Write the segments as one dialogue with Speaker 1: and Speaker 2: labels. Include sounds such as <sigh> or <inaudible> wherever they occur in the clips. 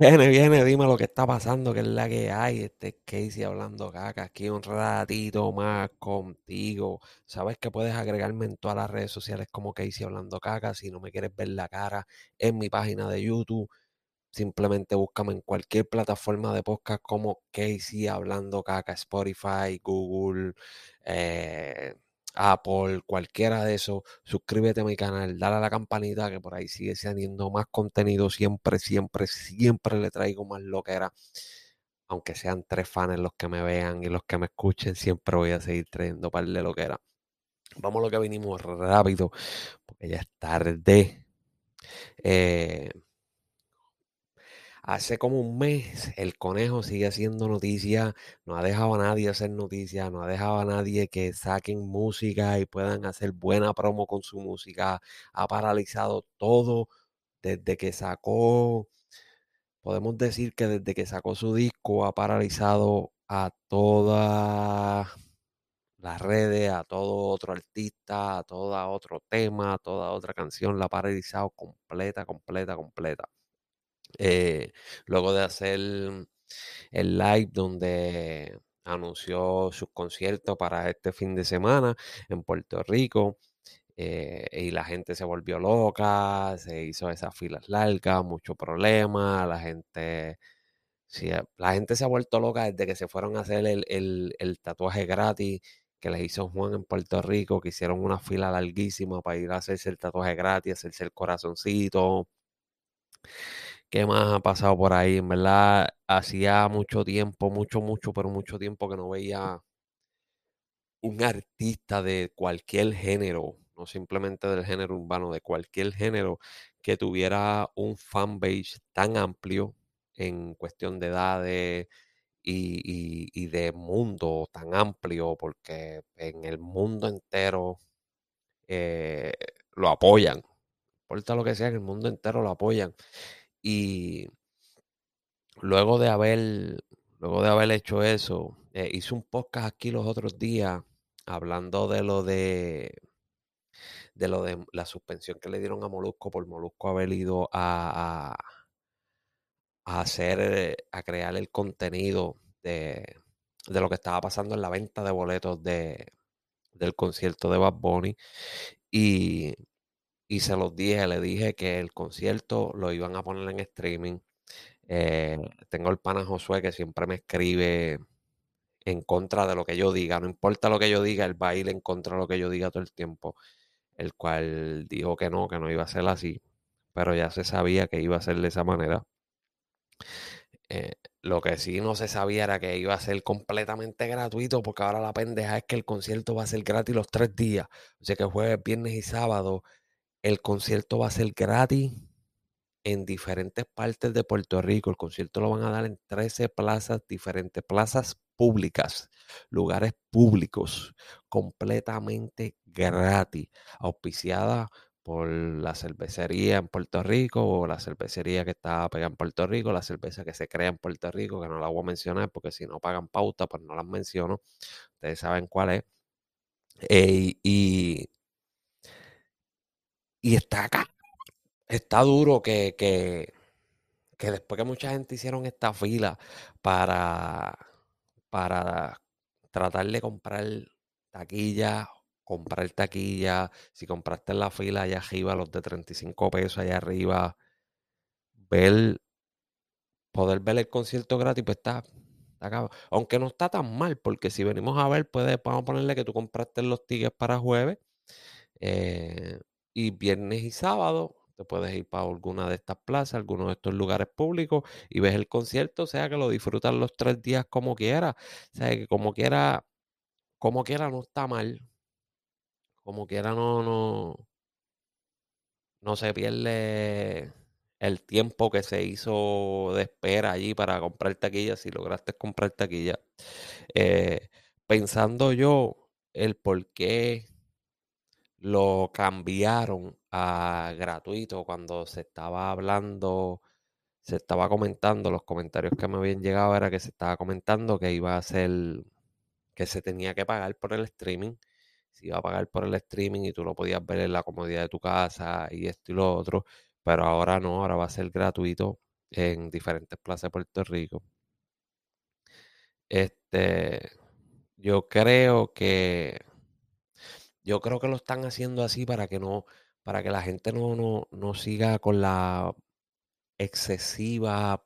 Speaker 1: Viene, viene, dime lo que está pasando, que es la que hay. Este es Casey hablando caca. Aquí un ratito más contigo. Sabes que puedes agregarme en todas las redes sociales como Casey hablando caca. Si no me quieres ver la cara en mi página de YouTube, simplemente búscame en cualquier plataforma de podcast como Casey hablando caca, Spotify, Google, eh, Apple, cualquiera de esos, suscríbete a mi canal, dale a la campanita que por ahí sigue saliendo más contenido. Siempre, siempre, siempre le traigo más lo que era. Aunque sean tres fans los que me vean y los que me escuchen, siempre voy a seguir trayendo par de lo que era. Vamos a lo que vinimos rápido, porque ya es tarde. Eh, Hace como un mes el conejo sigue haciendo noticias, no ha dejado a nadie hacer noticias, no ha dejado a nadie que saquen música y puedan hacer buena promo con su música. Ha paralizado todo desde que sacó, podemos decir que desde que sacó su disco ha paralizado a todas las redes, a todo otro artista, a todo otro tema, a toda otra canción, la ha paralizado completa, completa, completa. Eh, luego de hacer el live donde anunció sus conciertos para este fin de semana en Puerto Rico. Eh, y la gente se volvió loca, se hizo esas filas largas, mucho problema, la gente, la gente se ha vuelto loca desde que se fueron a hacer el, el tatuaje gratis que les hizo Juan en Puerto Rico, que hicieron una fila larguísima para ir a hacerse el tatuaje gratis, hacerse el corazoncito. ¿Qué más ha pasado por ahí? En verdad, hacía mucho tiempo, mucho, mucho, pero mucho tiempo que no veía un artista de cualquier género, no simplemente del género urbano, de cualquier género, que tuviera un fanbase tan amplio en cuestión de edades y, de mundo tan amplio, porque en el mundo entero eh, lo apoyan. No importa lo que sea, en el mundo entero lo apoyan. Y luego de haber, luego de haber hecho eso, eh, hice un podcast aquí los otros días hablando de lo de de lo de la suspensión que le dieron a Molusco por Molusco haber ido a, a, hacer, eh, a crear el contenido de, de, lo que estaba pasando en la venta de boletos de, del concierto de Bad Bunny. Y y se los dije, le dije que el concierto lo iban a poner en streaming. Eh, tengo el pana Josué que siempre me escribe en contra de lo que yo diga. No importa lo que yo diga, él va a ir en contra de lo que yo diga todo el tiempo. El cual dijo que no, que no iba a ser así. Pero ya se sabía que iba a ser de esa manera. Eh, lo que sí no se sabía era que iba a ser completamente gratuito, porque ahora la pendeja es que el concierto va a ser gratis los tres días. O sea que jueves, viernes y sábado el concierto va a ser gratis en diferentes partes de Puerto Rico. El concierto lo van a dar en 13 plazas diferentes, plazas públicas, lugares públicos, completamente gratis, auspiciada por la cervecería en Puerto Rico o la cervecería que está pegada en Puerto Rico, la cerveza que se crea en Puerto Rico, que no la voy a mencionar porque si no pagan pauta, pues no las menciono. Ustedes saben cuál es. y y está acá. Está duro que, que, que después que mucha gente hicieron esta fila para, para tratar de comprar taquilla, comprar taquilla, si compraste en la fila allá arriba, los de 35 pesos allá arriba, ver, poder ver el concierto gratis, pues está, acá. Aunque no está tan mal, porque si venimos a ver, puede, vamos a ponerle que tú compraste los tickets para jueves. Eh, y viernes y sábado te puedes ir para alguna de estas plazas, algunos de estos lugares públicos y ves el concierto, o sea que lo disfrutas los tres días como quiera, o sea que como quiera, como quiera no está mal, como quiera no, no, no se pierde el tiempo que se hizo de espera allí para comprar taquilla, si lograste comprar taquilla. Eh, pensando yo el por qué lo cambiaron a gratuito cuando se estaba hablando, se estaba comentando, los comentarios que me habían llegado era que se estaba comentando que iba a ser, que se tenía que pagar por el streaming, se iba a pagar por el streaming y tú lo podías ver en la comodidad de tu casa y esto y lo otro, pero ahora no, ahora va a ser gratuito en diferentes plazas de Puerto Rico. Este, yo creo que yo creo que lo están haciendo así para que no, para que la gente no, no, no siga con la excesiva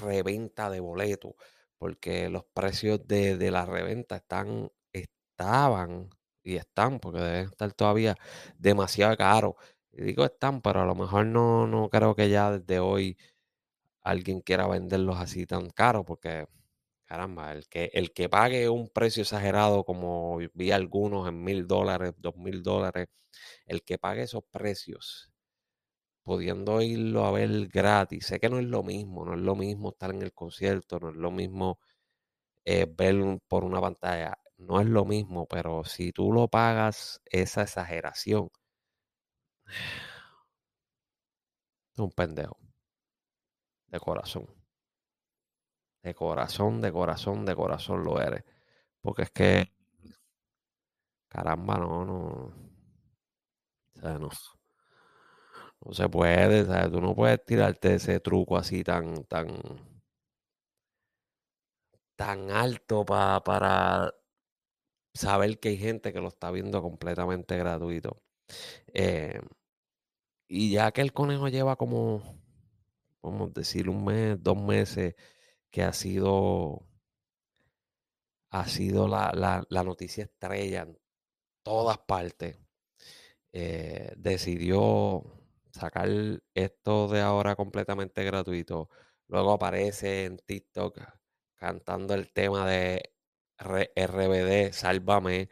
Speaker 1: reventa de boletos, porque los precios de, de la reventa están, estaban y están, porque deben estar todavía demasiado caros. Digo están, pero a lo mejor no, no creo que ya desde hoy alguien quiera venderlos así tan caros, porque caramba, el que, el que pague un precio exagerado, como vi algunos en mil dólares, dos mil dólares, el que pague esos precios, pudiendo irlo a ver gratis, sé que no es lo mismo, no es lo mismo estar en el concierto, no es lo mismo eh, ver por una pantalla, no es lo mismo, pero si tú lo pagas esa exageración, <sighs> es un pendejo de corazón. De corazón, de corazón, de corazón lo eres. Porque es que, caramba, no, no. O sea, no, no se puede, ¿sabes? Tú no puedes tirarte ese truco así tan, tan, tan alto para saber que hay gente que lo está viendo completamente gratuito. Eh, y ya que el conejo lleva como, vamos a decir, un mes, dos meses, que ha sido, ha sido la, la, la noticia estrella en todas partes, eh, decidió sacar esto de ahora completamente gratuito. Luego aparece en TikTok cantando el tema de RBD, Sálvame.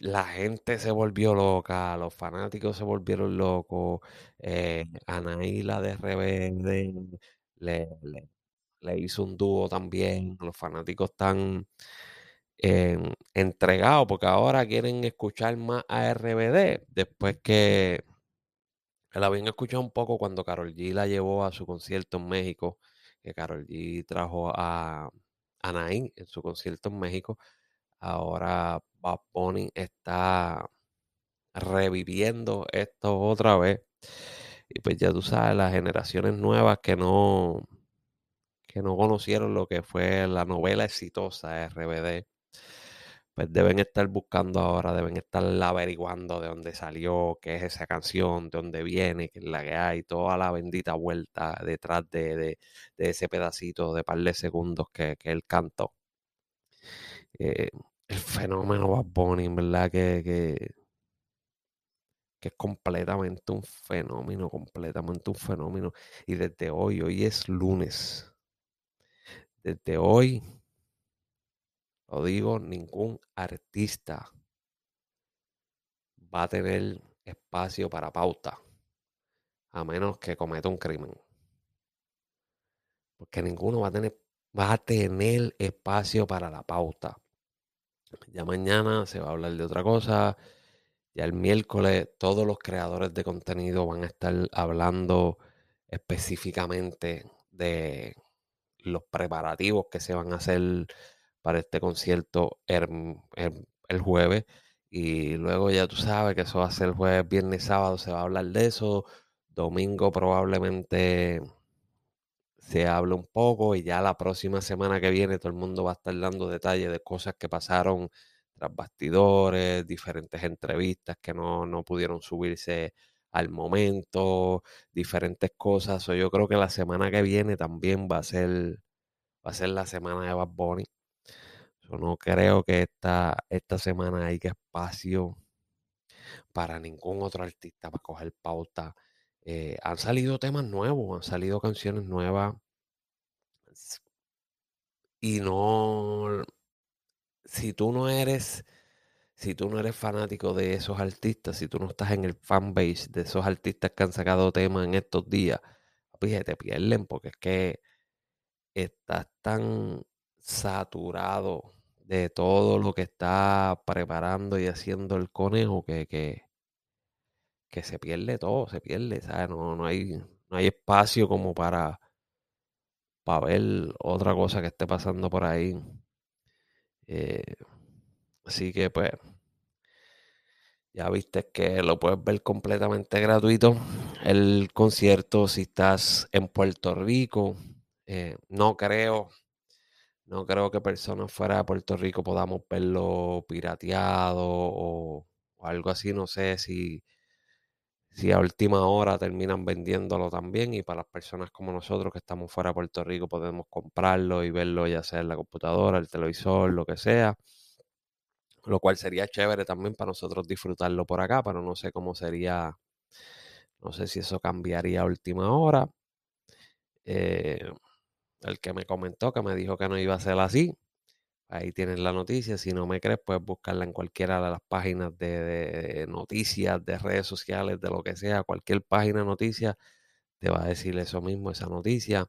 Speaker 1: La gente se volvió loca, los fanáticos se volvieron locos. Eh, Anaíla de RBD le, le, hizo un dúo también. Los fanáticos están entregados porque ahora quieren escuchar más a RBD después que la habían escuchado un poco cuando Carol G la llevó a su concierto en México, que Carol G trajo a Anaí en su concierto en México. Ahora Bad Bunny está reviviendo esto otra vez. Y pues ya tú sabes, las generaciones nuevas que no, que no conocieron lo que fue la novela exitosa de RBD, pues deben estar buscando ahora, deben estar averiguando de dónde salió, qué es esa canción, de dónde viene, qué es la que hay, toda la bendita vuelta detrás de, ese pedacito de par de segundos que, él cantó. Eh, el fenómeno Bad Bunny, verdad que, que, que, es completamente un fenómeno, completamente un fenómeno. Y desde hoy, hoy es lunes. Desde hoy lo digo, ningún artista va a tener espacio para pauta, a menos que cometa un crimen. Porque ninguno va a tener, va a tener espacio para la pauta. Ya mañana se va a hablar de otra cosa. Ya el miércoles todos los creadores de contenido van a estar hablando específicamente de los preparativos que se van a hacer para este concierto el, jueves. Y luego ya tú sabes que eso va a ser el jueves, viernes, sábado, se va a hablar de eso. Domingo probablemente se hable un poco y ya la próxima semana que viene todo el mundo va a estar dando detalles de cosas que pasaron tras bastidores, diferentes entrevistas que no, no pudieron subirse al momento, diferentes cosas. Yo creo que la semana que viene también va a ser, va a ser la semana de Bad Bunny. Yo no creo que esta, esta semana haya espacio para ningún otro artista para coger pauta. Eh, han salido temas nuevos, han salido canciones nuevas. Y no, si tú no eres, si tú no eres fanático de esos artistas, si tú no estás en el fanbase de esos artistas que han sacado temas en estos días, pues te pierden porque es que estás tan saturado de todo lo que está preparando y haciendo el conejo que, que, que se pierde todo, se pierde, ¿sabes? No, no, hay, no hay espacio como para, para ver otra cosa que esté pasando por ahí. Eh, así que pues Ya viste que lo puedes ver completamente gratuito. El concierto, si estás en Puerto Rico, eh, no creo, no creo que personas fuera de Puerto Rico podamos verlo pirateado o, algo así. No sé si, si a última hora terminan vendiéndolo también y para las personas como nosotros que estamos fuera de Puerto Rico podemos comprarlo y verlo ya sea en la computadora, el televisor, lo que sea lo cual sería chévere también para nosotros disfrutarlo por acá, pero no sé cómo sería, no sé si eso cambiaría a última hora. Eh, el que me comentó, que me dijo que no iba a ser así, ahí tienes la noticia, si no me crees, puedes buscarla en cualquiera de las páginas de, noticias, de redes sociales, de lo que sea, cualquier página de noticias, te va a decir eso mismo, esa noticia.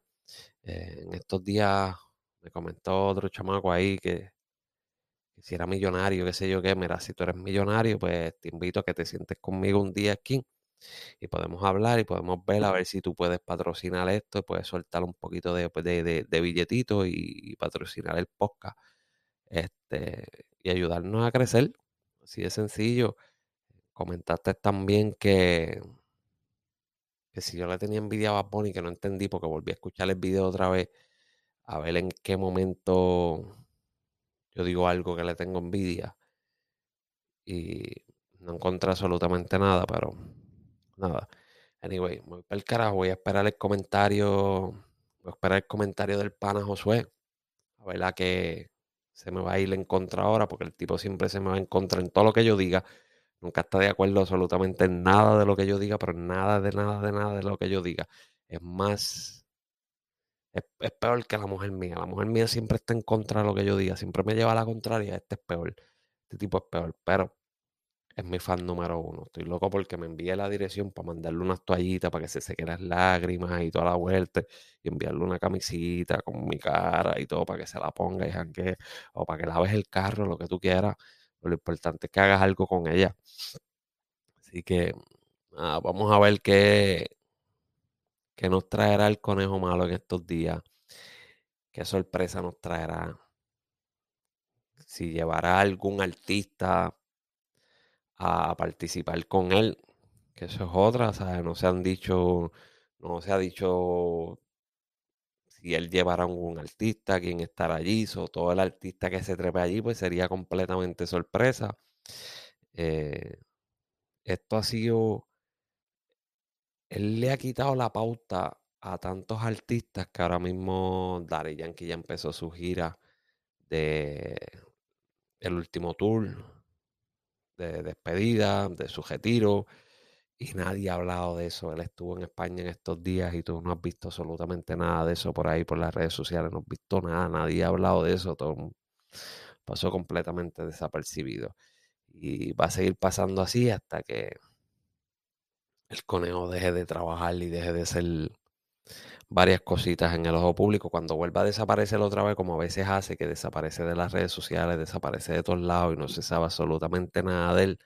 Speaker 1: Eh, en estos días me comentó otro chamaco ahí que si era millonario, qué sé yo qué, mira, si tú eres millonario, pues te invito a que te sientes conmigo un día aquí y podemos hablar y podemos ver a ver si tú puedes patrocinar esto, puedes soltar un poquito de, pues, de, billetito y, patrocinar el podcast este, y ayudarnos a crecer. Así de sencillo. Comentaste también que, que si yo le tenía envidia a Bad que no entendí porque volví a escuchar el video otra vez, a ver en qué momento yo digo algo que le tengo envidia y no encontré absolutamente nada, pero nada. Anyway, voy para el carajo, voy a esperar el comentario, voy a esperar el comentario del pana Josué, a ver la que se me va a ir en contra ahora, porque el tipo siempre se me va en contra en todo lo que yo diga. Nunca está de acuerdo absolutamente en nada de lo que yo diga, pero nada de nada de nada de lo que yo diga. Es más es, peor que la mujer mía. La mujer mía siempre está en contra de lo que yo diga. Siempre me lleva a la contraria. Este es peor. Este tipo es peor. Pero es mi fan número uno. Estoy loco porque me envíe la dirección para mandarle unas toallitas para que se sequen las lágrimas y toda la vuelta. Y enviarle una camisita con mi cara y todo para que se la ponga y janque. O para que laves el carro, lo que tú quieras. lo importante es que hagas algo con ella. Así que vamos a ver qué, ¿Qué nos traerá el conejo malo en estos días? ¿Qué sorpresa nos traerá? Si llevará algún artista a participar con él, que eso es otra, ¿sabes? No se han dicho, no se ha dicho si él llevará algún artista, quién estará allí, o todo el artista que se trepe allí, pues sería completamente sorpresa. Eh, esto ha sido él le ha quitado la pauta a tantos artistas que ahora mismo Daddy Yankee ya empezó su gira de el último tour de despedida, de su retiro, y nadie ha hablado de eso. Él estuvo en España en estos días y tú no has visto absolutamente nada de eso por ahí, por las redes sociales, no has visto nada, nadie ha hablado de eso, todo pasó completamente desapercibido. Y va a seguir pasando así hasta que el conejo deje de trabajar y deje de ser varias cositas en el ojo público, cuando vuelva a desaparecer otra vez, como a veces hace, que desaparece de las redes sociales, desaparece de todos lados y no se sabe absolutamente nada de él,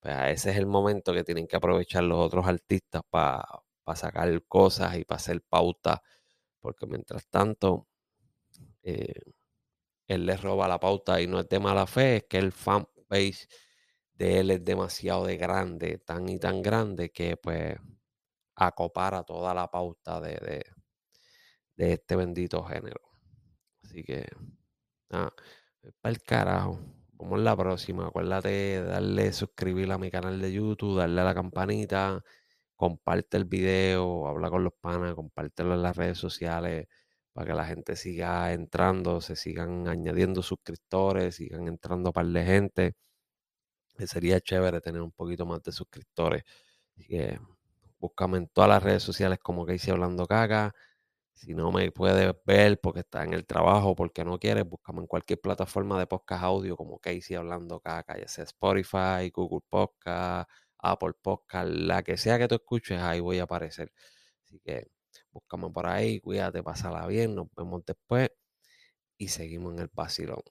Speaker 1: pues ese es el momento que tienen que aprovechar los otros artistas para sacar cosas y para hacer pauta, porque mientras tanto, eh, él le roba la pauta y no es de mala fe, es que el fanpage de él es demasiado de grande, tan y tan grande que pues acopara toda la pauta de, de, de este bendito género. Así que, nada, para el carajo. Vamos la próxima. Acuérdate de darle suscribir a mi canal de YouTube, darle a la campanita, comparte el video, habla con los panas, compártelo en las redes sociales para que la gente siga entrando, se sigan añadiendo suscriptores, sigan entrando par de gente sería chévere tener un poquito más de suscriptores. Así que búscame en todas las redes sociales como Casey Hablando Caca. Si no me puedes ver porque está en el trabajo, porque no quieres, búscame en cualquier plataforma de podcast audio como Casey Hablando Caca, ya sea Spotify, Google Podcast, Apple Podcast, la que sea que tú escuches, ahí voy a aparecer. Así que búscame por ahí, cuídate, pásala bien, nos vemos después y seguimos en el vacilón.